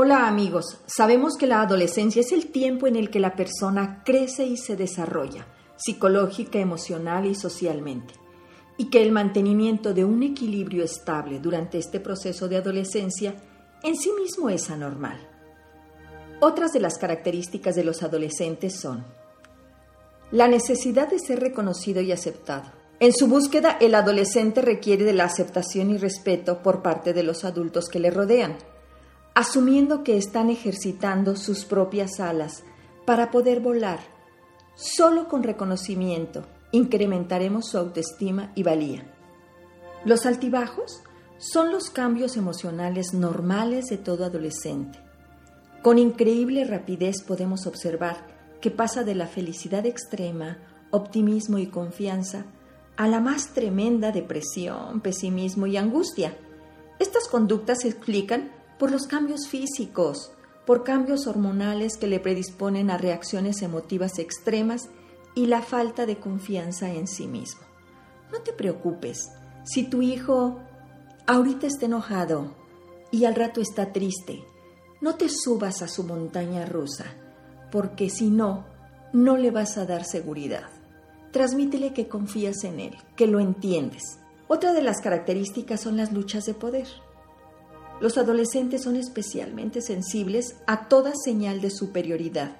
Hola amigos, sabemos que la adolescencia es el tiempo en el que la persona crece y se desarrolla, psicológica, emocional y socialmente, y que el mantenimiento de un equilibrio estable durante este proceso de adolescencia en sí mismo es anormal. Otras de las características de los adolescentes son la necesidad de ser reconocido y aceptado. En su búsqueda, el adolescente requiere de la aceptación y respeto por parte de los adultos que le rodean asumiendo que están ejercitando sus propias alas para poder volar. Solo con reconocimiento incrementaremos su autoestima y valía. Los altibajos son los cambios emocionales normales de todo adolescente. Con increíble rapidez podemos observar que pasa de la felicidad extrema, optimismo y confianza, a la más tremenda depresión, pesimismo y angustia. Estas conductas se explican por los cambios físicos, por cambios hormonales que le predisponen a reacciones emotivas extremas y la falta de confianza en sí mismo. No te preocupes si tu hijo ahorita está enojado y al rato está triste. No te subas a su montaña rusa, porque si no, no le vas a dar seguridad. Transmítele que confías en él, que lo entiendes. Otra de las características son las luchas de poder. Los adolescentes son especialmente sensibles a toda señal de superioridad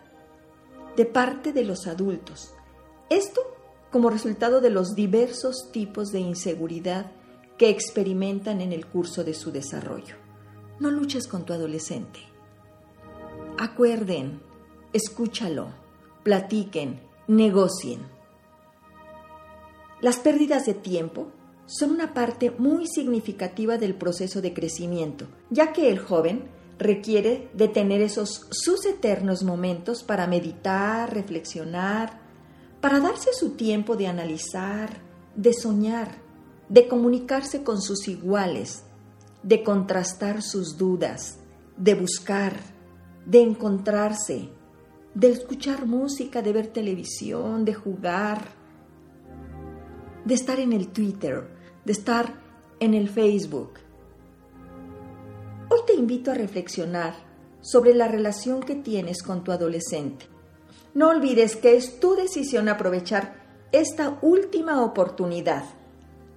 de parte de los adultos. Esto como resultado de los diversos tipos de inseguridad que experimentan en el curso de su desarrollo. No luches con tu adolescente. Acuerden, escúchalo, platiquen, negocien. Las pérdidas de tiempo son una parte muy significativa del proceso de crecimiento, ya que el joven requiere de tener esos sus eternos momentos para meditar, reflexionar, para darse su tiempo de analizar, de soñar, de comunicarse con sus iguales, de contrastar sus dudas, de buscar, de encontrarse, de escuchar música, de ver televisión, de jugar, de estar en el Twitter, de estar en el Facebook. Hoy te invito a reflexionar sobre la relación que tienes con tu adolescente. No olvides que es tu decisión aprovechar esta última oportunidad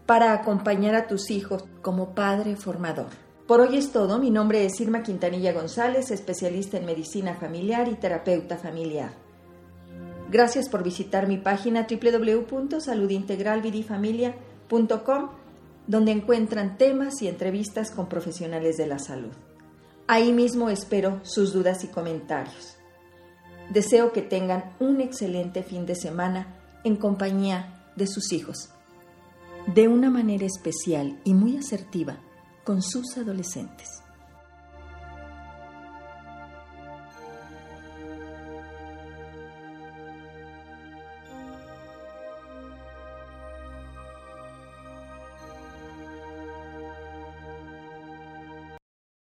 para acompañar a tus hijos como padre formador. Por hoy es todo. Mi nombre es Irma Quintanilla González, especialista en medicina familiar y terapeuta familiar. Gracias por visitar mi página www.saludintegralvidifamilia.com donde encuentran temas y entrevistas con profesionales de la salud. Ahí mismo espero sus dudas y comentarios. Deseo que tengan un excelente fin de semana en compañía de sus hijos, de una manera especial y muy asertiva con sus adolescentes.